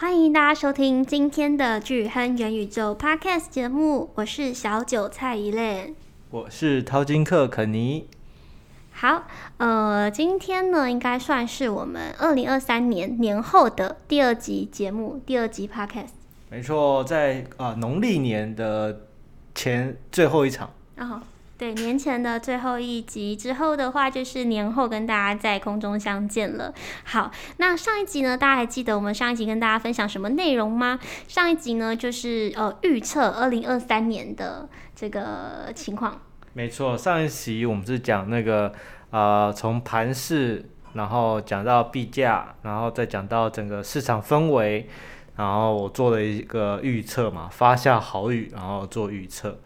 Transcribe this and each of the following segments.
欢迎大家收听今天的巨亨元宇宙 Podcast 节目，我是小韭菜伊莲，我是淘金客肯尼。好，呃，今天呢，应该算是我们二零二三年年后的第二集节目，第二集 Podcast。没错，在啊农历年的前最后一场。哦对，年前的最后一集之后的话，就是年后跟大家在空中相见了。好，那上一集呢，大家还记得我们上一集跟大家分享什么内容吗？上一集呢，就是呃预测二零二三年的这个情况。没错，上一集我们是讲那个呃从盘市，然后讲到币价，然后再讲到整个市场氛围，然后我做了一个预测嘛，发下好语，然后做预测。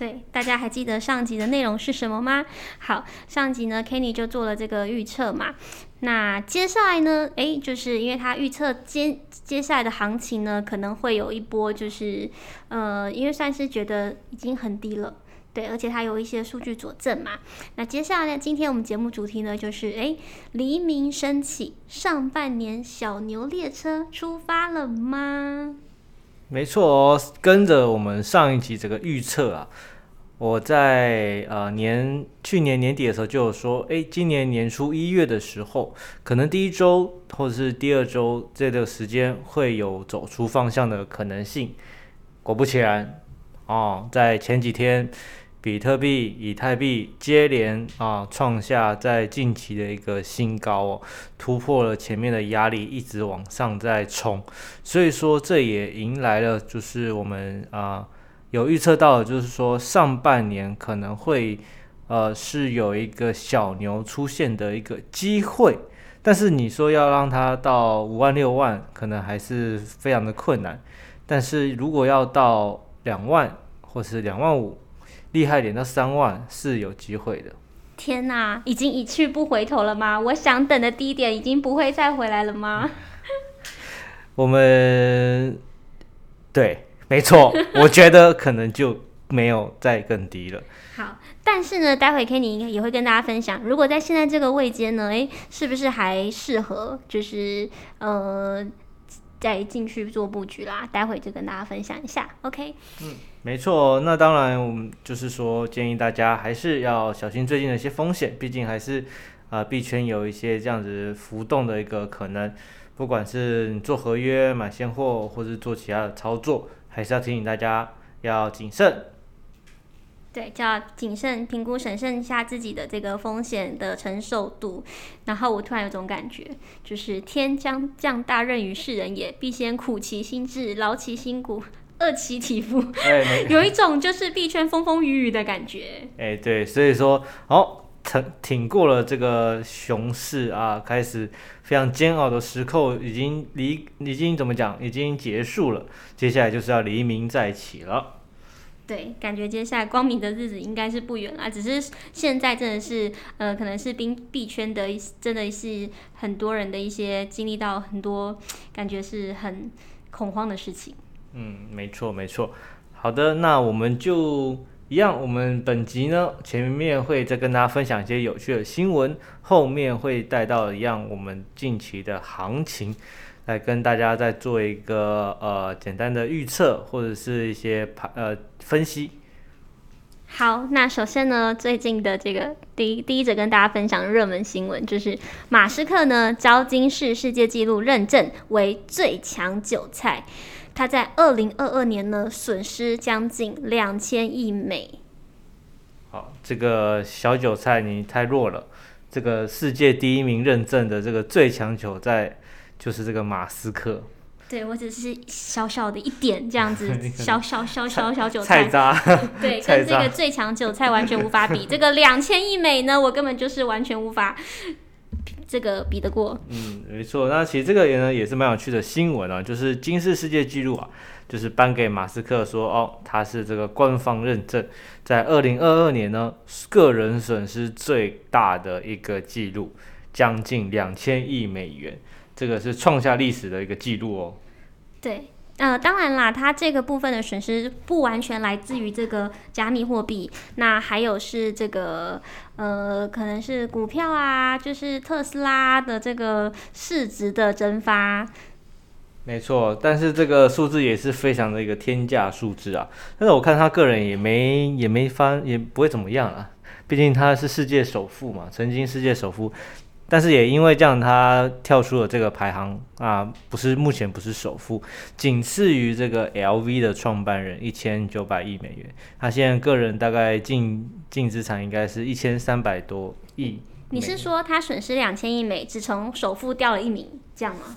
对，大家还记得上集的内容是什么吗？好，上集呢，Kenny 就做了这个预测嘛。那接下来呢，诶，就是因为他预测接接下来的行情呢，可能会有一波，就是呃，因为算是觉得已经很低了，对，而且他有一些数据佐证嘛。那接下来呢，今天我们节目主题呢，就是诶，黎明升起，上半年小牛列车出发了吗？没错哦，跟着我们上一集这个预测啊，我在呃年去年年底的时候就有说，哎，今年年初一月的时候，可能第一周或者是第二周这个时间会有走出方向的可能性。果不其然，哦，在前几天。比特币、以太币接连啊创下在近期的一个新高哦，突破了前面的压力，一直往上在冲，所以说这也迎来了就是我们啊有预测到，就是说上半年可能会呃是有一个小牛出现的一个机会，但是你说要让它到五万六万，可能还是非常的困难，但是如果要到两万或是两万五。厉害点到三万是有机会的。天哪，已经一去不回头了吗？我想等的低点已经不会再回来了吗？我们对，没错，我觉得可能就没有再更低了。好，但是呢，待会 Kenny 应该也会跟大家分享，如果在现在这个位阶呢，诶，是不是还适合？就是呃。再进去做布局啦，待会就跟大家分享一下，OK？嗯，没错。那当然，我们就是说建议大家还是要小心最近的一些风险，毕竟还是啊币圈有一些这样子浮动的一个可能。不管是你做合约、买现货，或是做其他的操作，还是要提醒大家要谨慎。对，就要谨慎评估、审慎一下自己的这个风险的承受度。然后我突然有种感觉，就是天将降大任于世人也，必先苦其心志，劳其筋骨，饿其体肤。哎，有一种就是币圈风风雨雨的感觉。哎，对，所以说，哦，挺挺过了这个熊市啊，开始非常煎熬的时刻已经离，已经怎么讲，已经结束了。接下来就是要黎明再起了。对，感觉接下来光明的日子应该是不远了，只是现在真的是，呃，可能是冰币圈的一，真的是很多人的一些经历到很多，感觉是很恐慌的事情。嗯，没错没错。好的，那我们就一样，我们本集呢前面会再跟大家分享一些有趣的新闻，后面会带到一样我们近期的行情。来跟大家再做一个呃简单的预测，或者是一些盘呃分析。好，那首先呢，最近的这个第一第一则跟大家分享热门新闻，就是马斯克呢招金氏世界纪录认证为最强韭菜，他在二零二二年呢损失将近两千亿美。好，这个小韭菜你太弱了，这个世界第一名认证的这个最强韭菜。就是这个马斯克，对，我只是小小的一点这样子，小小小小小韭菜，菜渣，对，跟这个最强韭菜完全无法比。这个两千亿美呢，我根本就是完全无法这个比得过。嗯，没错。那其实这个也呢也是蛮有趣的新闻啊，就是金氏世界纪录啊，就是颁给马斯克说，哦，他是这个官方认证，在二零二二年呢，个人损失最大的一个记录，将近两千亿美元。这个是创下历史的一个记录哦。对，呃，当然啦，它这个部分的损失不完全来自于这个加密货币，那还有是这个呃，可能是股票啊，就是特斯拉的这个市值的蒸发。没错，但是这个数字也是非常的一个天价数字啊。但是我看他个人也没也没翻，也不会怎么样啊。毕竟他是世界首富嘛，曾经世界首富。但是也因为这样，他跳出了这个排行啊，不是目前不是首富，仅次于这个 LV 的创办人一千九百亿美元。他现在个人大概净净资产应该是一千三百多亿。你是说他损失两千亿美，只从首富掉了一名，这样吗？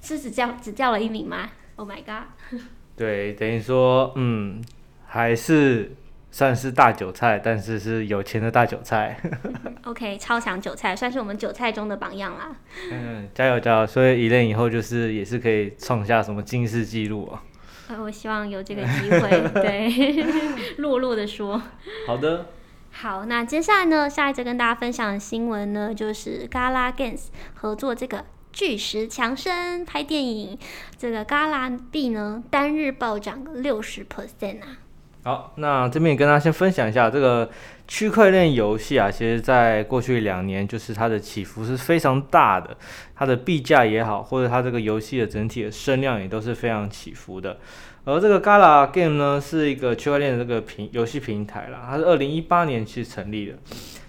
是只掉只掉了一名吗？Oh my god！对，等于说，嗯，还是。算是大韭菜，但是是有钱的大韭菜。OK，超强韭菜，算是我们韭菜中的榜样啦。嗯，加油加油！所以 Elaine 以后就是也是可以创下什么金世纪录啊。呃，我希望有这个机会。对，落落的说。好的。好，那接下来呢，下一则跟大家分享的新闻呢，就是 Gala Games 合作这个巨石强森拍电影，这个 Gala 币呢单日暴涨六十 percent 啊。好，那这边也跟大家先分享一下这个区块链游戏啊，其实在过去两年，就是它的起伏是非常大的，它的币价也好，或者它这个游戏的整体的声量也都是非常起伏的。而这个 Gala Game 呢，是一个区块链的这个平游戏平台啦，它是二零一八年去成立的。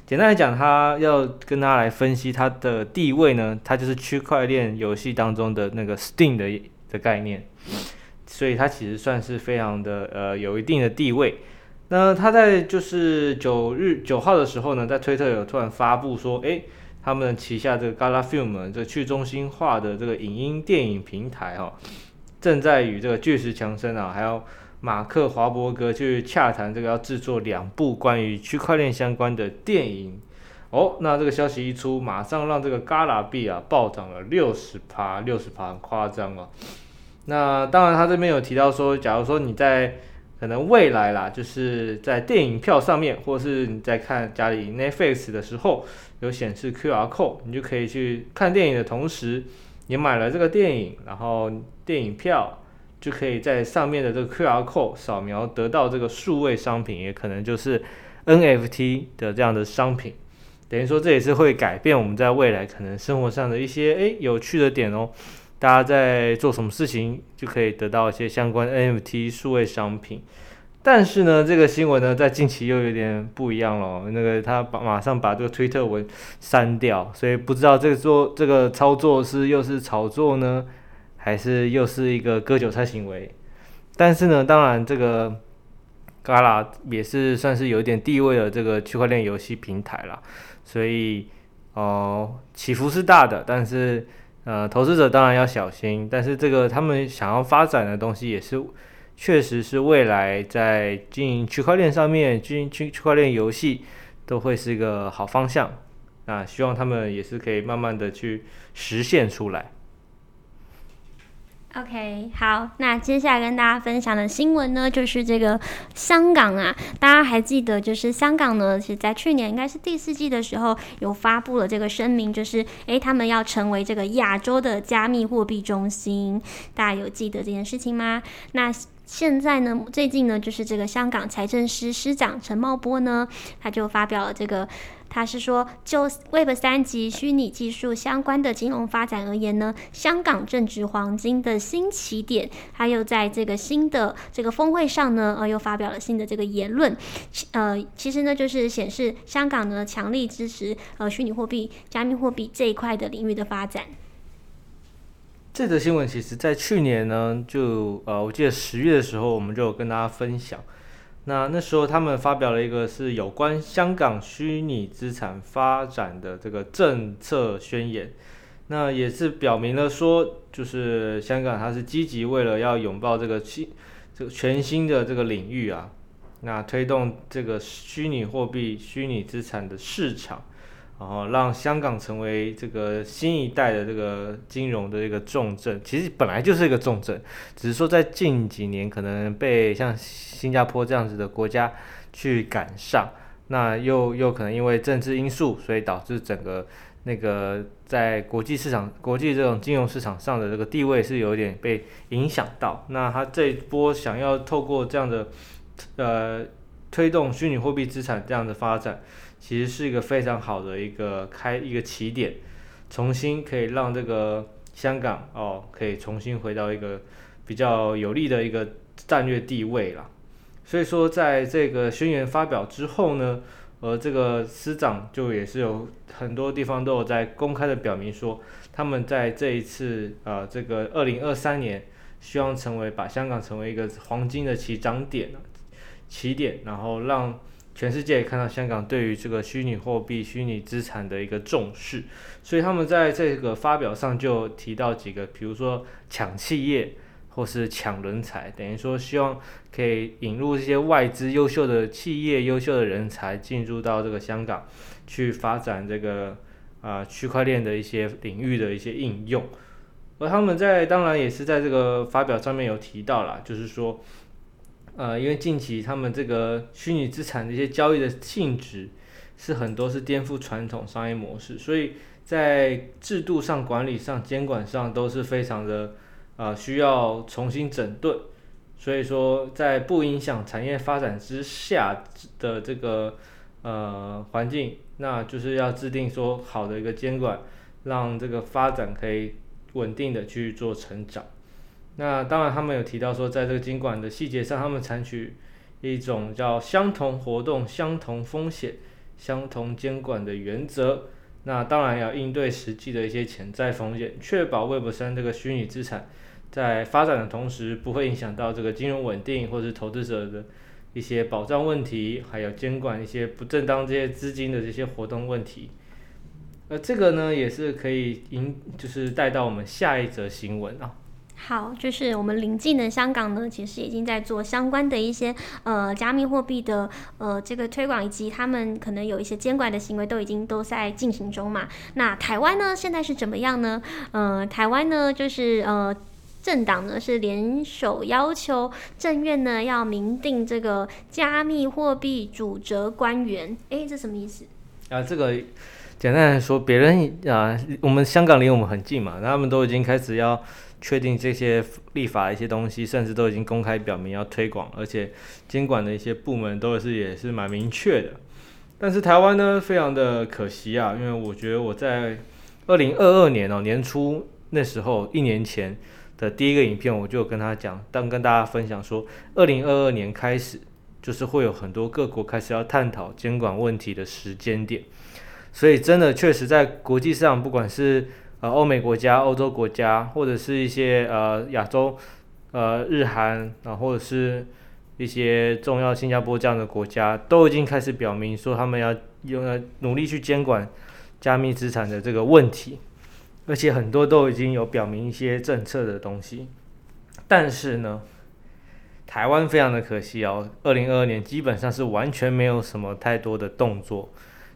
简单来讲，它要跟大家来分析它的地位呢，它就是区块链游戏当中的那个 Steam 的的概念。所以它其实算是非常的呃有一定的地位。那他在就是九日九号的时候呢，在推特有突然发布说，诶，他们旗下这个 Gala Film 这个去中心化的这个影音电影平台哈、哦，正在与这个巨石强森啊，还有马克华伯格去洽谈这个要制作两部关于区块链相关的电影。哦，那这个消息一出，马上让这个 Gala 币啊暴涨了六十趴，六十趴很夸张哦。那当然，他这边有提到说，假如说你在可能未来啦，就是在电影票上面，或是你在看家里 Netflix 的时候，有显示 QR code，你就可以去看电影的同时，你买了这个电影，然后电影票就可以在上面的这个 QR code 扫描得到这个数位商品，也可能就是 NFT 的这样的商品。等于说，这也是会改变我们在未来可能生活上的一些诶有趣的点哦。大家在做什么事情，就可以得到一些相关 NFT 数位商品。但是呢，这个新闻呢，在近期又有点不一样了。那个他把马上把这个推特文删掉，所以不知道这个做这个操作是又是炒作呢，还是又是一个割韭菜行为。但是呢，当然这个 Gala 也是算是有点地位的这个区块链游戏平台啦。所以哦、呃，起伏是大的，但是。呃，投资者当然要小心，但是这个他们想要发展的东西也是，确实是未来在经营区块链上面，经营区区块链游戏都会是一个好方向。啊希望他们也是可以慢慢的去实现出来。OK，好，那接下来跟大家分享的新闻呢，就是这个香港啊，大家还记得，就是香港呢，其实在去年应该是第四季的时候，有发布了这个声明，就是诶，他们要成为这个亚洲的加密货币中心，大家有记得这件事情吗？那现在呢，最近呢，就是这个香港财政司司长陈茂波呢，他就发表了这个。他是说，就 Web 三级虚拟技术相关的金融发展而言呢，香港正值黄金的新起点。他又在这个新的这个峰会上呢，呃，又发表了新的这个言论。呃，其实呢，就是显示香港呢强力支持呃虚拟货币、加密货币这一块的领域的发展。这则新闻其实在去年呢，就呃，我记得十月的时候，我们就有跟大家分享。那那时候他们发表了一个是有关香港虚拟资产发展的这个政策宣言，那也是表明了说，就是香港它是积极为了要拥抱这个新这个全新的这个领域啊，那推动这个虚拟货币、虚拟资产的市场。然后让香港成为这个新一代的这个金融的一个重镇，其实本来就是一个重镇，只是说在近几年可能被像新加坡这样子的国家去赶上，那又又可能因为政治因素，所以导致整个那个在国际市场、国际这种金融市场上的这个地位是有点被影响到。那他这一波想要透过这样的呃推动虚拟货币资产这样的发展。其实是一个非常好的一个开一个起点，重新可以让这个香港哦可以重新回到一个比较有利的一个战略地位了。所以说，在这个宣言发表之后呢，呃，这个司长就也是有很多地方都有在公开的表明说，他们在这一次呃这个二零二三年，希望成为把香港成为一个黄金的起涨点起点，然后让全世界也看到香港对于这个虚拟货币、虚拟资产的一个重视。所以他们在这个发表上就提到几个，比如说抢企业。或是抢人才，等于说希望可以引入这些外资优秀的企业、优秀的人才进入到这个香港，去发展这个啊区块链的一些领域的一些应用。而他们在当然也是在这个发表上面有提到了，就是说，呃，因为近期他们这个虚拟资产的一些交易的性质是很多是颠覆传统商业模式，所以在制度上、管理上、监管上都是非常的。呃，需要重新整顿，所以说在不影响产业发展之下的这个呃环境，那就是要制定说好的一个监管，让这个发展可以稳定的去做成长。那当然，他们有提到说，在这个监管的细节上，他们采取一种叫相同活动、相同风险、相同监管的原则。那当然要应对实际的一些潜在风险，确保 Web3 这个虚拟资产。在发展的同时，不会影响到这个金融稳定或者是投资者的一些保障问题，还有监管一些不正当这些资金的这些活动问题。呃，这个呢也是可以引，就是带到我们下一则新闻啊。好，就是我们邻近的香港呢，其实已经在做相关的一些呃加密货币的呃这个推广，以及他们可能有一些监管的行为都已经都在进行中嘛。那台湾呢，现在是怎么样呢？呃，台湾呢就是呃。政党呢是联手要求政院呢要明定这个加密货币主责官员，诶，这什么意思？啊，这个简单来说，别人啊，我们香港离我们很近嘛，他们都已经开始要确定这些立法的一些东西，甚至都已经公开表明要推广，而且监管的一些部门都是也是蛮明确的。但是台湾呢，非常的可惜啊，因为我觉得我在二零二二年哦年初那时候一年前。的第一个影片，我就跟他讲，当跟大家分享说，二零二二年开始，就是会有很多各国开始要探讨监管问题的时间点，所以真的确实在国际上，不管是呃欧美国家、欧洲国家，或者是一些呃亚洲呃日韩啊，或者是一些重要新加坡这样的国家，都已经开始表明说他们要用来努力去监管加密资产的这个问题。而且很多都已经有表明一些政策的东西，但是呢，台湾非常的可惜哦，二零二二年基本上是完全没有什么太多的动作，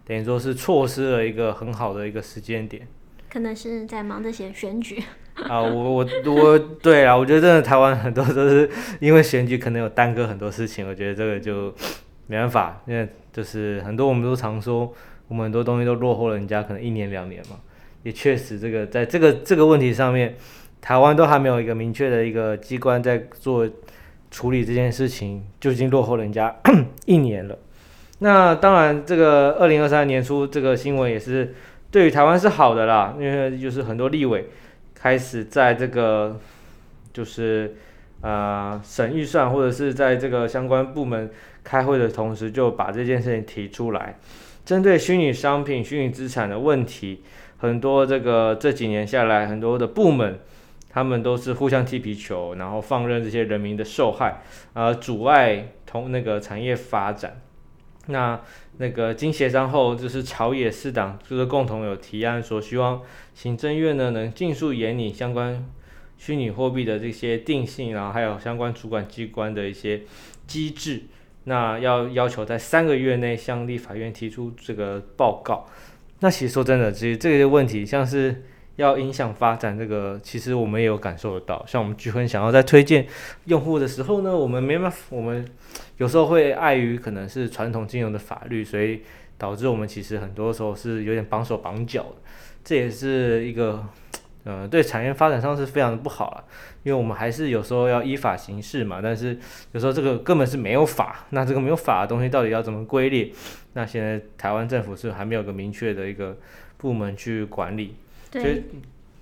等于说是错失了一个很好的一个时间点。可能是在忙着选选举 啊，我我我，对啊，我觉得真的台湾很多都是因为选举可能有耽搁很多事情，我觉得这个就没办法，因为就是很多我们都常说，我们很多东西都落后了人家可能一年两年嘛。也确实，这个在这个这个问题上面，台湾都还没有一个明确的一个机关在做处理这件事情，就已经落后人家 一年了。那当然，这个二零二三年初这个新闻也是对于台湾是好的啦，因为就是很多立委开始在这个就是、呃、省预算或者是在这个相关部门开会的同时，就把这件事情提出来，针对虚拟商品、虚拟资产的问题。很多这个这几年下来，很多的部门，他们都是互相踢皮球，然后放任这些人民的受害，呃，阻碍同那个产业发展。那那个经协商后，就是朝野四党就是共同有提案说，希望行政院呢能尽速研拟相关虚拟货币的这些定性，然后还有相关主管机关的一些机制，那要要求在三个月内向立法院提出这个报告。那其实说真的，其实这个问题像是要影响发展，这个其实我们也有感受得到。像我们巨亨想要在推荐用户的时候呢，我们没办法，我们有时候会碍于可能是传统金融的法律，所以导致我们其实很多时候是有点绑手绑脚的。这也是一个，呃，对产业发展上是非常的不好了。因为我们还是有时候要依法行事嘛，但是有时候这个根本是没有法，那这个没有法的东西到底要怎么归类？那现在台湾政府是还没有个明确的一个部门去管理。对，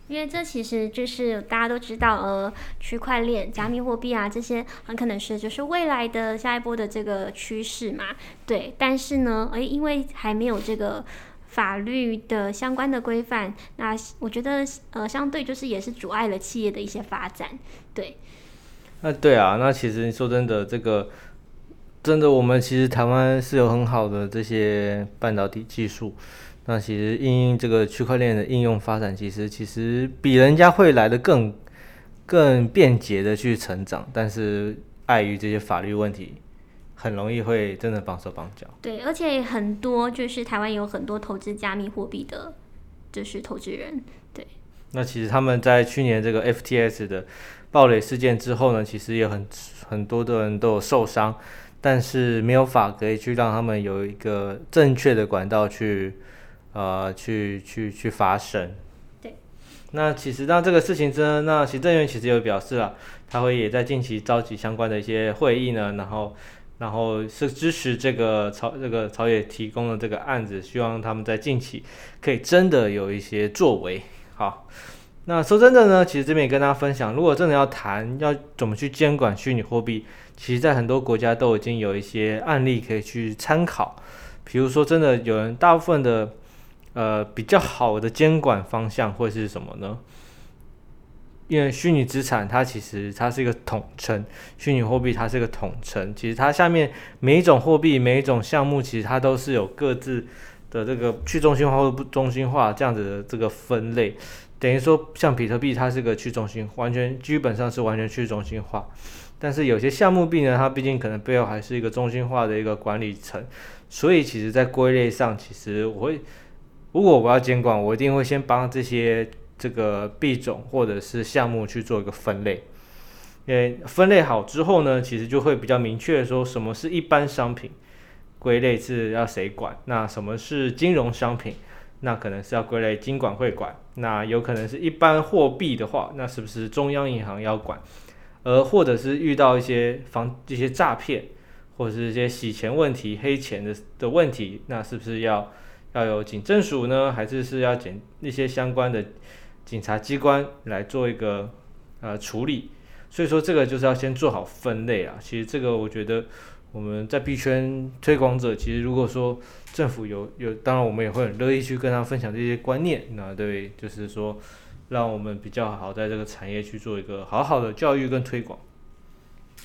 因为这其实就是大家都知道，呃，区块链、加密货币啊这些很可能是就是未来的下一波的这个趋势嘛。对，但是呢，诶，因为还没有这个法律的相关的规范，那我觉得呃，相对就是也是阻碍了企业的一些发展。对。那对啊，那其实说真的，这个真的我们其实台湾是有很好的这些半导体技术。那其实因应这个区块链的应用发展，其实其实比人家会来的更更便捷的去成长，但是碍于这些法律问题，很容易会真的绑手绑脚。对，而且很多就是台湾有很多投资加密货币的，就是投资人。对。那其实他们在去年这个 FTS 的暴雷事件之后呢，其实也很很多的人都有受伤，但是没有法可以去让他们有一个正确的管道去。呃，去去去发声。对。那其实那这个事情呢，那行政院其实有表示了，他会也在近期召集相关的一些会议呢，然后然后是支持这个朝这个朝野提供的这个案子，希望他们在近期可以真的有一些作为。好，那说真的呢，其实这边也跟大家分享，如果真的要谈要怎么去监管虚拟货币，其实在很多国家都已经有一些案例可以去参考，比如说真的有人大部分的。呃，比较好的监管方向会是什么呢？因为虚拟资产它其实它是一个统称，虚拟货币它是一个统称，其实它下面每一种货币、每一种项目，其实它都是有各自的这个去中心化或不中心化这样子的这个分类。等于说，像比特币它是个去中心，完全基本上是完全去中心化。但是有些项目币呢，它毕竟可能背后还是一个中心化的一个管理层，所以其实在归类上，其实我会。如果我要监管，我一定会先帮这些这个币种或者是项目去做一个分类，因为分类好之后呢，其实就会比较明确说什么是一般商品，归类是要谁管；那什么是金融商品，那可能是要归类金管会管；那有可能是一般货币的话，那是不是中央银行要管？而或者是遇到一些防这些诈骗，或者是一些洗钱问题、黑钱的的问题，那是不是要？要有警政署呢，还是是要检那些相关的警察机关来做一个呃处理？所以说这个就是要先做好分类啊。其实这个我觉得我们在币圈推广者，其实如果说政府有有，当然我们也会很乐意去跟他分享这些观念。那对，就是说让我们比较好在这个产业去做一个好好的教育跟推广。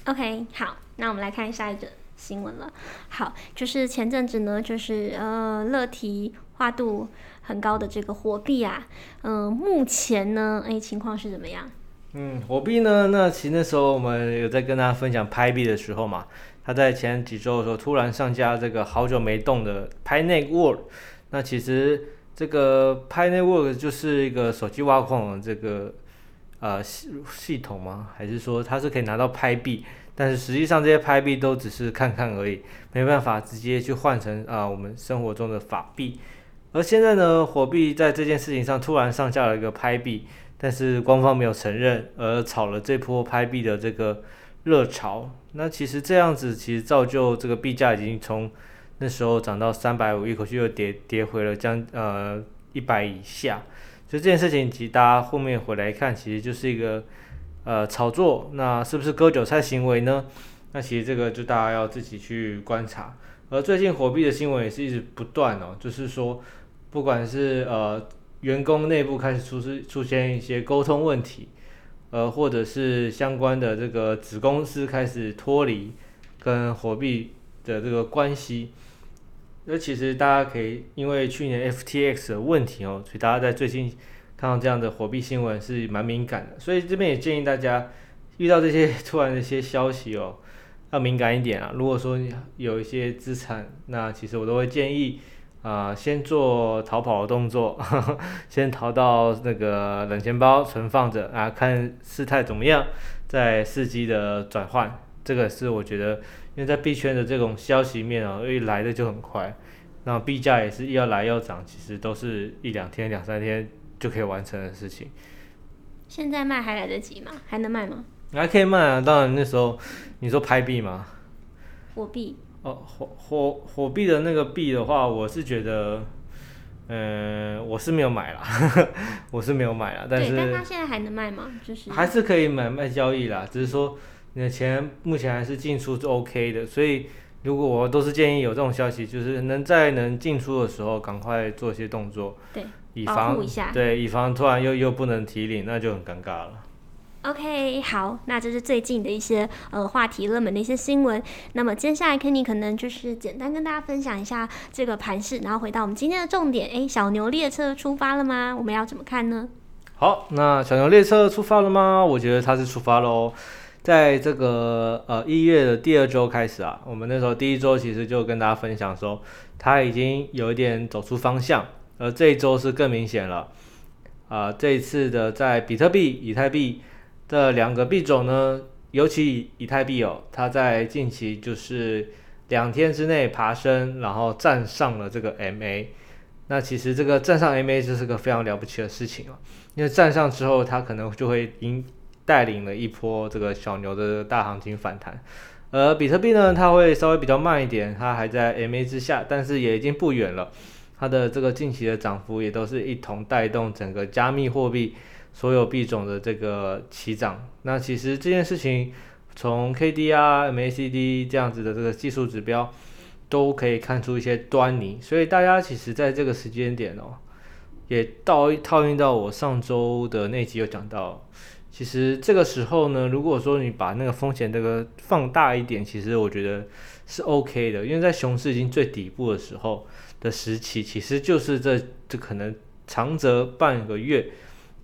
OK，好，那我们来看下一个。新闻了，好，就是前阵子呢，就是呃，乐提花度很高的这个火币啊，嗯、目前呢，哎，情况是怎么样？嗯，火币呢，那其实那时候我们有在跟大家分享拍币的时候嘛，他在前几周的时候突然上架这个好久没动的 Pi Network，那其实这个 Pi Network 就是一个手机挖矿的这个呃系系统吗？还是说它是可以拿到拍币？但是实际上这些拍币都只是看看而已，没办法直接去换成啊我们生活中的法币。而现在呢，火币在这件事情上突然上架了一个拍币，但是官方没有承认，而炒了这波拍币的这个热潮。那其实这样子其实造就这个币价已经从那时候涨到三百五，一口气又跌跌回了将呃一百以下。所以这件事情其实大家后面回来看，其实就是一个。呃，炒作那是不是割韭菜行为呢？那其实这个就大家要自己去观察。而最近火币的新闻也是一直不断哦，就是说，不管是呃员工内部开始出出现一些沟通问题，呃，或者是相关的这个子公司开始脱离跟火币的这个关系。那其实大家可以因为去年 FTX 的问题哦，所以大家在最近。看到这样的火币新闻是蛮敏感的，所以这边也建议大家遇到这些突然的一些消息哦，要敏感一点啊。如果说有一些资产，那其实我都会建议啊、呃，先做逃跑的动作，呵 呵先逃到那个冷钱包存放着啊，看事态怎么样，再伺机的转换。这个是我觉得，因为在币圈的这种消息面啊，一来的就很快，那币价也是要来要涨，其实都是一两天、两三天。就可以完成的事情。现在卖还来得及吗？还能卖吗？还可以卖啊！当然那时候你说拍币吗？火币。哦，火火火币的那个币的话，我是觉得，嗯，我是没有买啦，我是没有买啦，但是，但它现在还能卖吗？就是还是可以买卖交易啦，只是说你的钱目前还是进出是 OK 的，所以如果我都是建议有这种消息，就是能在能进出的时候赶快做一些动作，对，以防对，以防突然又又不能提领，那就很尴尬了。OK，好，那这是最近的一些呃话题热门的一些新闻。那么接下来 Kenny 可能就是简单跟大家分享一下这个盘势，然后回到我们今天的重点。诶，小牛列车出发了吗？我们要怎么看呢？好，那小牛列车出发了吗？我觉得它是出发喽。在这个呃一月的第二周开始啊，我们那时候第一周其实就跟大家分享说，它已经有一点走出方向，而这一周是更明显了。啊、这一次的在比特币、以太币。这两个币种呢，尤其以太币哦，它在近期就是两天之内爬升，然后站上了这个 MA。那其实这个站上 MA 就是个非常了不起的事情哦，因为站上之后，它可能就会引带领了一波这个小牛的大行情反弹。而比特币呢，它会稍微比较慢一点，它还在 MA 之下，但是也已经不远了。它的这个近期的涨幅也都是一同带动整个加密货币。所有币种的这个齐涨，那其实这件事情从 KDR、MACD 这样子的这个技术指标都可以看出一些端倪，所以大家其实在这个时间点哦，也到套用到我上周的那集有讲到，其实这个时候呢，如果说你把那个风险这个放大一点，其实我觉得是 OK 的，因为在熊市已经最底部的时候的时期，其实就是这这可能长则半个月。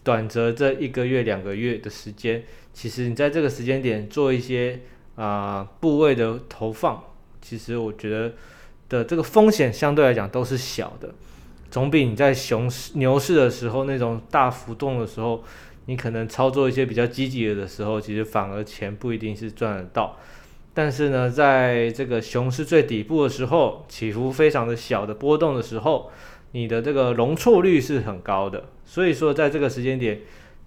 短则这一个月、两个月的时间，其实你在这个时间点做一些啊、部位的投放，其实我觉得的这个风险相对来讲都是小的，总比你在熊市、牛市的时候那种大浮动的时候，你可能操作一些比较积极的时候，其实反而钱不一定是赚得到。但是呢，在这个熊市最底部的时候，起伏非常的小的波动的时候。你的这个容错率是很高的，所以说在这个时间点，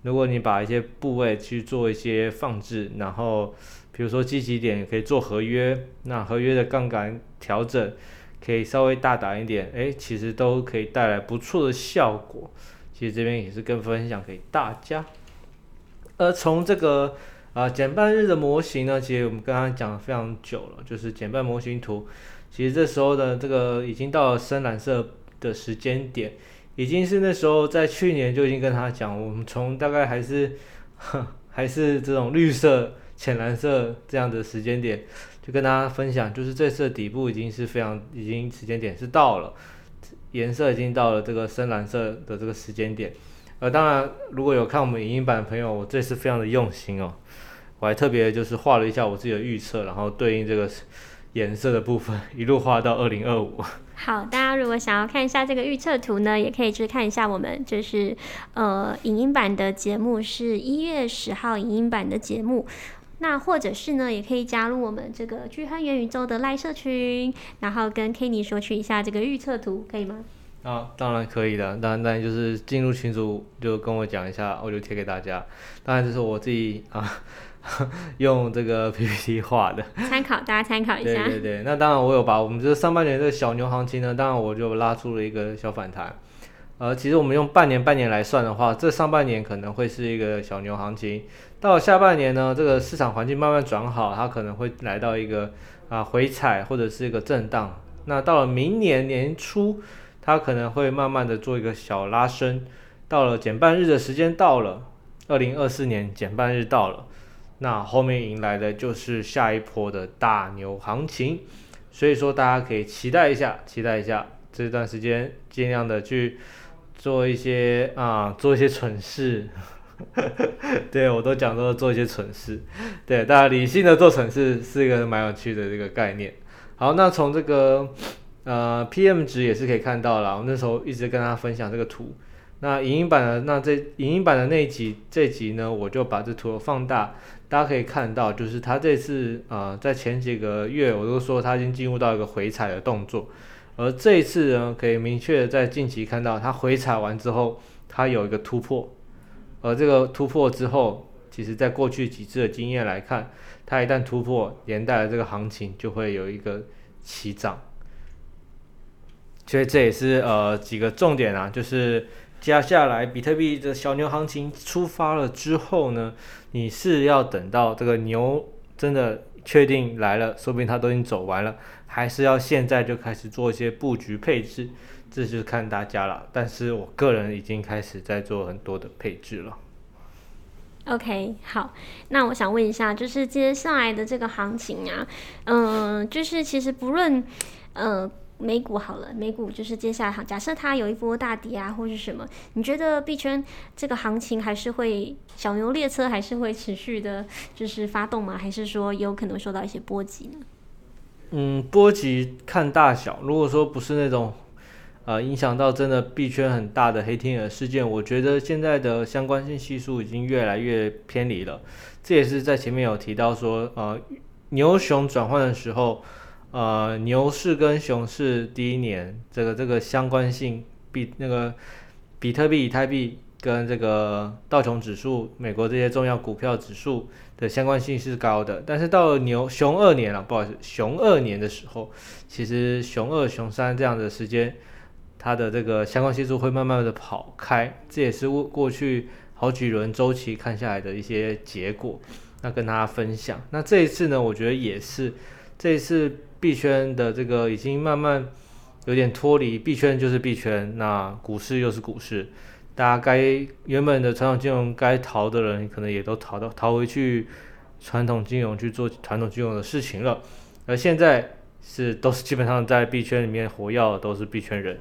如果你把一些部位去做一些放置，然后比如说积极点可以做合约，那合约的杠杆调整可以稍微大胆一点，哎，其实都可以带来不错的效果。其实这边也是跟分享给大家。而从这个啊减半日的模型呢，其实我们刚刚讲了非常久了，就是减半模型图，其实这时候的这个已经到了深蓝色。的时间点，已经是那时候在去年就已经跟他讲，我们从大概还是还是这种绿色、浅蓝色这样的时间点，就跟大家分享，就是这次底部已经是非常，已经时间点是到了，颜色已经到了这个深蓝色的这个时间点。呃，当然如果有看我们影音版的朋友，我这次非常的用心哦，我还特别就是画了一下我自己的预测，然后对应这个颜色的部分，一路画到二零二五。好，大家如果想要看一下这个预测图呢，也可以去看一下我们就是呃影音版的节目，是一月十号影音版的节目。那或者是呢，也可以加入我们这个巨亨元宇宙的赖社群，然后跟 Kenny 索取一下这个预测图，可以吗？啊，当然可以的，当然当然就是进入群组就跟我讲一下，我就贴给大家。当然这是我自己啊。用这个 PPT 画的，参考大家参考一下。对对对，那当然我有把我们这上半年这个小牛行情呢，当然我就拉出了一个小反弹。呃，其实我们用半年半年来算的话，这上半年可能会是一个小牛行情，到了下半年呢，这个市场环境慢慢转好，它可能会来到一个啊、呃、回踩或者是一个震荡。那到了明年年初，它可能会慢慢的做一个小拉升。到了减半日的时间到了，二零二四年减半日到了。那后面迎来的就是下一波的大牛行情，所以说大家可以期待一下，期待一下这段时间尽量的去做一些啊，做一些蠢事。对，我都讲说做一些蠢事，对，大家理性的做蠢事是一个蛮有趣的这个概念。好，那从这个呃 PM 值也是可以看到了，我那时候一直跟大家分享这个图。那影音版的那这影音版的那一集这集呢，我就把这图放大。大家可以看到，就是它这次啊、呃，在前几个月我都说它已经进入到一个回踩的动作，而这一次呢，可以明确在近期看到它回踩完之后，它有一个突破，而这个突破之后，其实在过去几次的经验来看，它一旦突破，连带的这个行情就会有一个起涨。所以这也是呃几个重点啊，就是接下来比特币的小牛行情出发了之后呢，你是要等到这个牛真的确定来了，说不定它都已经走完了，还是要现在就开始做一些布局配置，这就是看大家了。但是我个人已经开始在做很多的配置了。OK，好，那我想问一下，就是接下来的这个行情啊，嗯、就是其实不论，呃，美股好了，美股就是接下来，假设它有一波大跌啊，或是什么，你觉得币圈这个行情还是会小牛列车还是会持续的，就是发动吗？还是说有可能受到一些波及呢？嗯，波及看大小，如果说不是那种。呃，影响到真的币圈很大的黑天鹅事件，我觉得现在的相关性系数已经越来越偏离了。这也是在前面有提到说，呃，牛熊转换的时候，呃，牛市跟熊市第一年，这个这个相关性比那个比特币、以太币跟这个道琼指数、美国这些重要股票指数的相关性是高的。但是到了牛熊二年了，不好意思，熊二年的时候，其实熊二、熊三这样的时间。它的这个相关系数会慢慢的跑开，这也是过过去好几轮周期看下来的一些结果。那跟大家分享。那这一次呢，我觉得也是这一次币圈的这个已经慢慢有点脱离币圈就是币圈，那股市又是股市，大家该原本的传统金融该逃的人，可能也都逃到逃回去传统金融去做传统金融的事情了。而现在是都是基本上在币圈里面活跃的都是币圈人。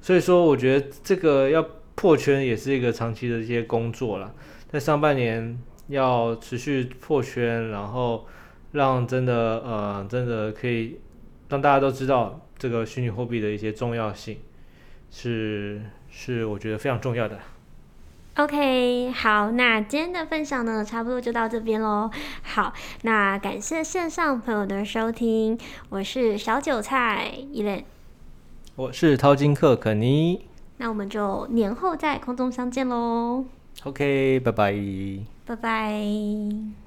所以说，我觉得这个要破圈也是一个长期的一些工作了。在上半年要持续破圈，然后让真的呃真的可以让大家都知道这个虚拟货币的一些重要性，是是我觉得非常重要的。OK，好，那今天的分享呢，差不多就到这边喽。好，那感谢线上朋友的收听，我是小韭菜伊莲。我是淘金客肯尼，那我们就年后在空中相见喽。OK，拜拜。拜拜。